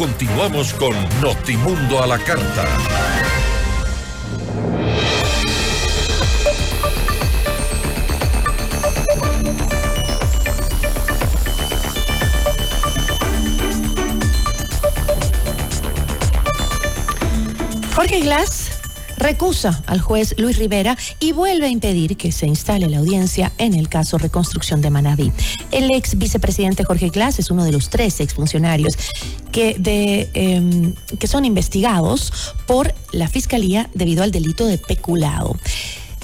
Continuamos con Notimundo a la Carta. Jorge Glass recusa al juez Luis Rivera y vuelve a impedir que se instale la audiencia en el caso Reconstrucción de Manaví. El ex vicepresidente Jorge Glass es uno de los tres exfuncionarios que, de, em, que son investigados por la Fiscalía debido al delito de peculado.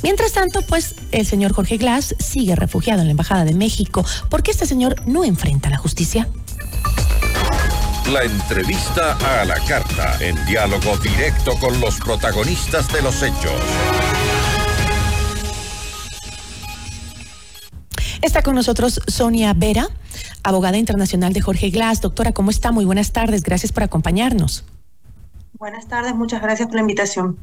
Mientras tanto, pues el señor Jorge Glass sigue refugiado en la Embajada de México porque este señor no enfrenta la justicia. La entrevista a la carta, en diálogo directo con los protagonistas de los hechos. Está con nosotros Sonia Vera, abogada internacional de Jorge Glass. Doctora, ¿cómo está? Muy buenas tardes. Gracias por acompañarnos. Buenas tardes, muchas gracias por la invitación.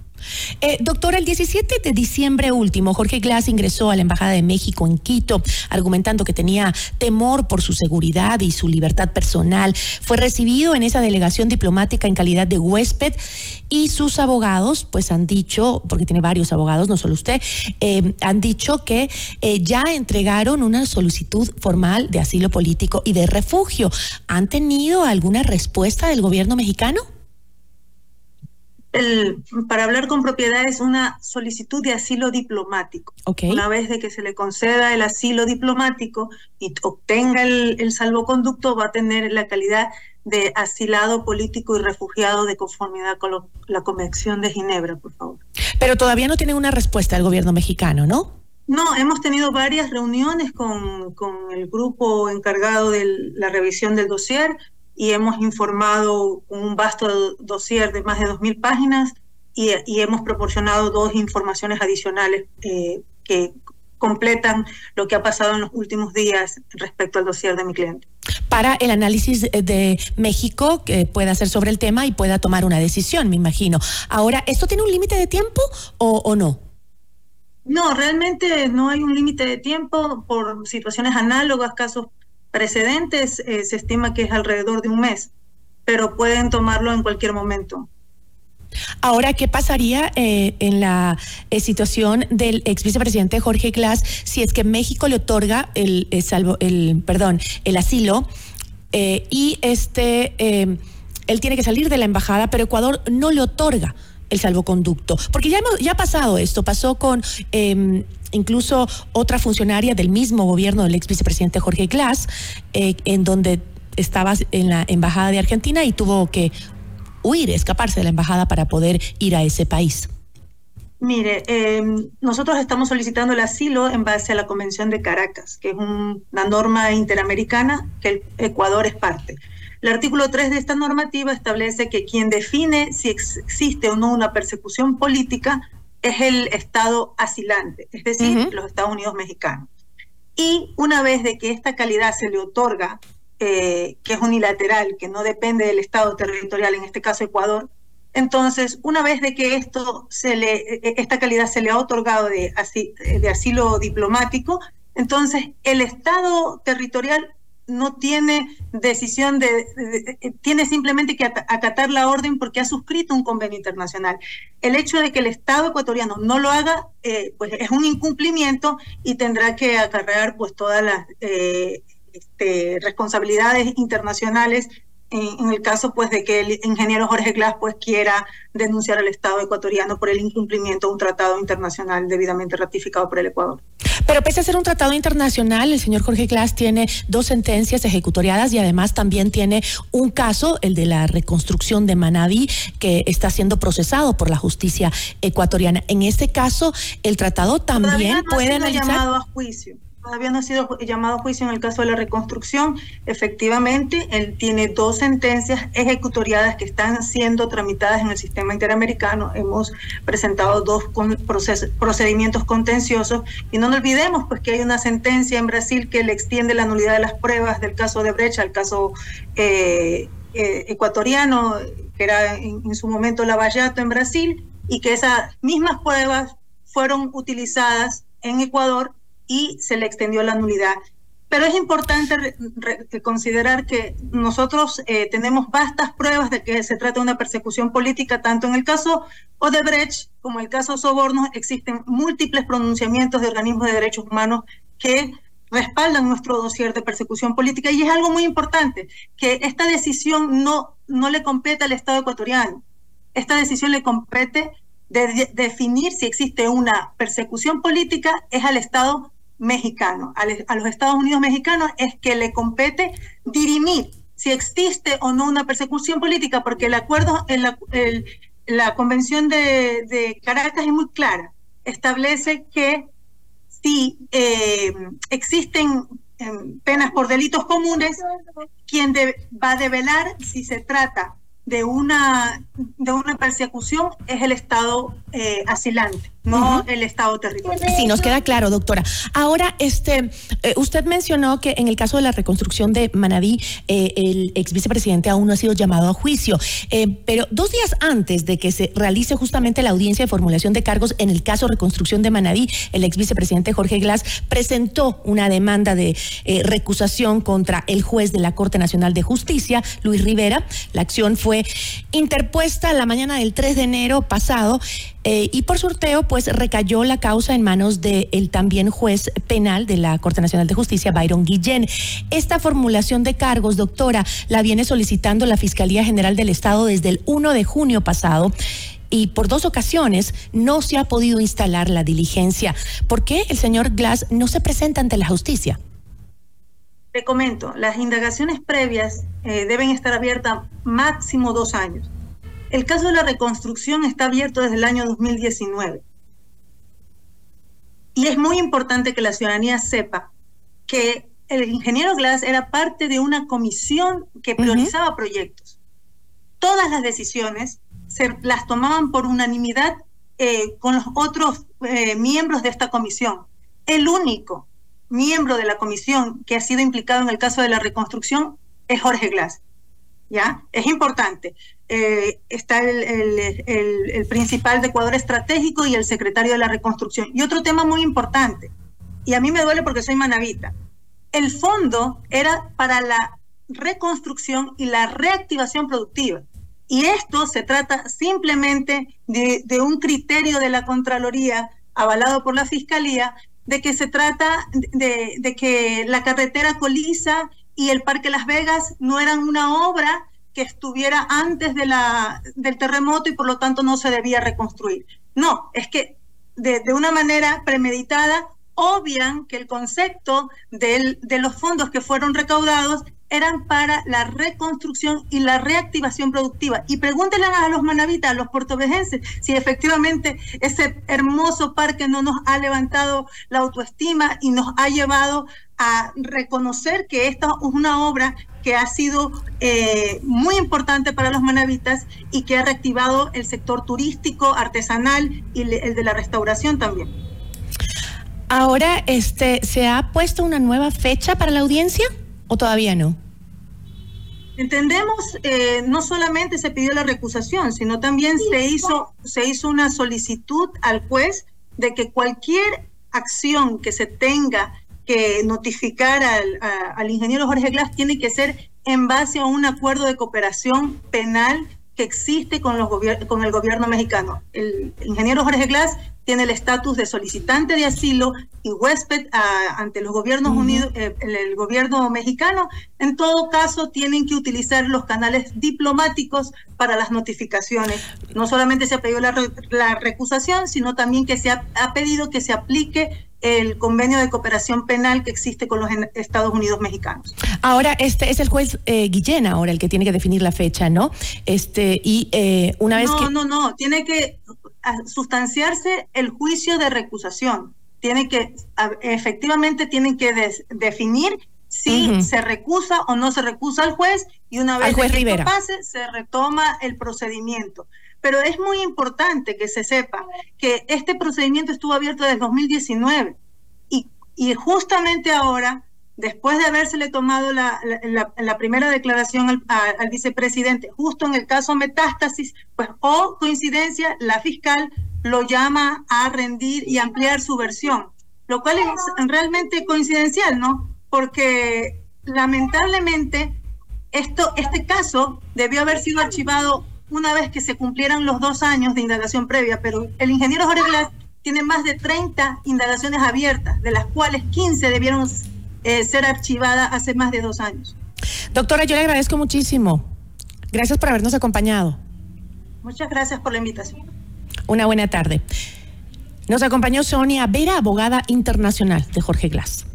Eh, doctora, el 17 de diciembre último, Jorge Glass ingresó a la Embajada de México en Quito, argumentando que tenía temor por su seguridad y su libertad personal. Fue recibido en esa delegación diplomática en calidad de huésped y sus abogados, pues han dicho, porque tiene varios abogados, no solo usted, eh, han dicho que eh, ya entregaron una solicitud formal de asilo político y de refugio. ¿Han tenido alguna respuesta del gobierno mexicano? El, para hablar con propiedad es una solicitud de asilo diplomático. Una vez de que se le conceda el asilo diplomático y obtenga el, salvoconducto, va a tener la calidad de asilado político y refugiado de conformidad con la Convención de Ginebra, por favor. Pero todavía no tiene una respuesta del gobierno mexicano, ¿no? No, hemos tenido varias reuniones con, con el grupo encargado de la revisión del dossier y hemos informado un vasto dossier de más de 2.000 páginas y, hemos proporcionado dos informaciones adicionales eh, que completan lo que ha pasado en los últimos días respecto al dossier de mi cliente. Para el análisis de México que pueda hacer sobre el tema y pueda tomar una decisión, me imagino. Ahora, ¿esto tiene un límite de tiempo o, o no? No, realmente no hay un límite de tiempo por situaciones análogas, casos precedentes eh, se estima que es alrededor de un mes, pero pueden tomarlo en cualquier momento. Ahora, ¿qué pasaría eh, en la eh, situación del ex vicepresidente Jorge Glass si es que México le otorga el, salvo, el perdón, el asilo y este él tiene que salir de la embajada, pero Ecuador no le otorga el salvoconducto? Porque ya hemos, ya ha pasado esto, pasó con em, incluso otra funcionaria del mismo gobierno del ex vicepresidente Jorge Glass, eh, en donde estaba en la embajada de Argentina y tuvo que huir, escaparse de la embajada para poder ir a ese país. Mire, em, nosotros estamos solicitando el asilo en base a la Convención de Caracas, que es una norma interamericana que el Ecuador es parte. El artículo 3 de esta normativa establece que quien define si existe o no una persecución política es el Estado asilante, es decir, los Estados Unidos mexicanos. Y una vez de que esta calidad se le otorga, eh, que es unilateral, que no depende del Estado territorial, en este caso Ecuador, entonces, una vez de que esto se le, e, e, esta calidad se le ha otorgado de, de asilo diplomático, entonces el Estado territorial no tiene decisión de, tiene simplemente que acatar la orden porque ha suscrito un convenio internacional. El hecho de que el Estado ecuatoriano no lo haga, eh, pues es un incumplimiento y tendrá que acarrear pues todas las eh, este, responsabilidades internacionales en, el caso pues de que el ingeniero Jorge Glass pues quiera denunciar al Estado ecuatoriano por el incumplimiento de un tratado internacional debidamente ratificado por el Ecuador. Pero pese a ser un tratado internacional, el señor Jorge Glass tiene dos sentencias ejecutoriadas y además también tiene un caso, el de la reconstrucción de Manabí, que está siendo procesado por la justicia ecuatoriana. En este caso, el tratado también puede analizar. llamado a juicio. Todavía no ha sido llamado juicio en el caso de la reconstrucción. Efectivamente, él tiene dos sentencias ejecutoriadas que están siendo tramitadas en el sistema interamericano. Hemos presentado dos procedimientos contenciosos y no nos olvidemos pues que hay una sentencia en Brasil que le extiende la nulidad de las pruebas del caso de Brecha al caso eh, eh, ecuatoriano, que era en, en su momento Lavallato en Brasil, y que esas mismas pruebas fueron utilizadas en Ecuador y se le extendió la nulidad. Pero es importante considerar que nosotros eh, tenemos vastas pruebas de que se trata de una persecución política, tanto en el caso Odebrecht como en el caso Soborno, existen múltiples pronunciamientos de organismos de derechos humanos que respaldan nuestro dossier de persecución política y es algo muy importante, que esta decisión no, no le compete al Estado ecuatoriano, esta decisión le compete de, definir si existe una persecución política es al Estado mexicano, a, los Estados Unidos mexicanos es que le compete dirimir si existe o no una persecución política, porque el acuerdo, en la, la Convención de, de Caracas es muy clara, establece que si eh, existen em, penas por delitos comunes, quien va a develar si se trata de una, de una persecución es el Estado eh, asilante, no el Estado territorial. Sí, nos queda claro, doctora. Ahora, este, eh, usted mencionó que en el caso de la reconstrucción de Manabí, eh, el ex vicepresidente aún no ha sido llamado a juicio, pero dos días antes de que se realice justamente la audiencia de formulación de cargos en el caso reconstrucción de Manabí, el ex vicepresidente Jorge Glass presentó una demanda de recusación contra el juez de la Corte Nacional de Justicia, Luis Rivera. La acción fue interpuesta la mañana del 3 de enero pasado eh, y por sorteo pues recayó la causa en manos del también juez penal de la Corte Nacional de Justicia, Byron Guillén. Esta formulación de cargos, doctora, la viene solicitando la Fiscalía General del Estado desde el 1 de junio pasado y por dos ocasiones no se ha podido instalar la diligencia. ¿Por qué el señor Glass no se presenta ante la justicia? Te comento, las indagaciones previas eh, deben estar abiertas máximo dos años. El caso de la reconstrucción está abierto desde el año 2019. Y es muy importante que la ciudadanía sepa que el ingeniero Glass era parte de una comisión que priorizaba proyectos. Todas las decisiones se las tomaban por unanimidad eh, con los otros eh, miembros de esta comisión. El único miembro de la comisión que ha sido implicado en el caso de la reconstrucción es Jorge Glass. ¿Ya? Es importante. Eh, está el, principal de Ecuador estratégico y el secretario de la reconstrucción. Y otro tema muy importante, y a mí me duele porque soy manavita, el fondo era para la reconstrucción y la reactivación productiva. Y esto se trata simplemente de, de un criterio de la Contraloría avalado por la Fiscalía de que se trata de, que la carretera Colisa y el Parque Las Vegas no eran una obra que estuviera antes de la, del terremoto y por lo tanto no se debía reconstruir. No, es que de, de una manera premeditada obvian que el concepto de los fondos que fueron recaudados eran para la reconstrucción y la reactivación productiva. Y pregúntenle a los manavitas, a los portovejenses, si efectivamente ese hermoso parque no nos ha levantado la autoestima y nos ha llevado a reconocer que esta es una obra que ha sido eh, muy importante para los manavitas y que ha reactivado el sector turístico, artesanal y el de la restauración también. Ahora, este, ¿se ha puesto una nueva fecha para la audiencia o todavía no? Entendemos, eh, no solamente se pidió la recusación, sino también se hizo, se hizo una solicitud al juez de que cualquier acción que se tenga que notificar al, al ingeniero Jorge Glass tiene que ser en base a un acuerdo de cooperación penal que existe con, los con el gobierno mexicano. El, ingeniero Jorge Glass tiene el estatus de solicitante de asilo y huésped ante los gobiernos unidos, eh, el, gobierno mexicano. En todo caso, tienen que utilizar los canales diplomáticos para las notificaciones. No solamente se ha pedido la, la recusación, sino también que se ha, ha pedido que se aplique el convenio de cooperación penal que existe con los Estados Unidos mexicanos. Ahora, este es el juez eh, Guillén ahora el que tiene que definir la fecha, ¿no? Este, y eh, una vez no, que... No, no, no, tiene que sustanciarse el juicio de recusación. Tiene que, efectivamente, tienen que definir si se recusa o no se recusa al juez y una vez que esto pase, se retoma el procedimiento. Pero es muy importante que se sepa que este procedimiento estuvo abierto desde 2019 y, y justamente ahora, después de habérsele tomado la, la, primera declaración al, al, vicepresidente, justo en el caso Metástasis, pues o coincidencia, la fiscal lo llama a rendir y ampliar su versión, lo cual es realmente coincidencial, ¿no? porque lamentablemente esto, este caso debió haber sido archivado una vez que se cumplieran los dos años de indagación previa, pero el ingeniero Jorge Glass tiene más de 30 indagaciones abiertas, de las cuales 15 debieron eh, ser archivadas hace más de dos años. Doctora, yo le agradezco muchísimo. Gracias por habernos acompañado. Muchas gracias por la invitación. Una buena tarde. Nos acompañó Sonia Vera, abogada internacional de Jorge Glass.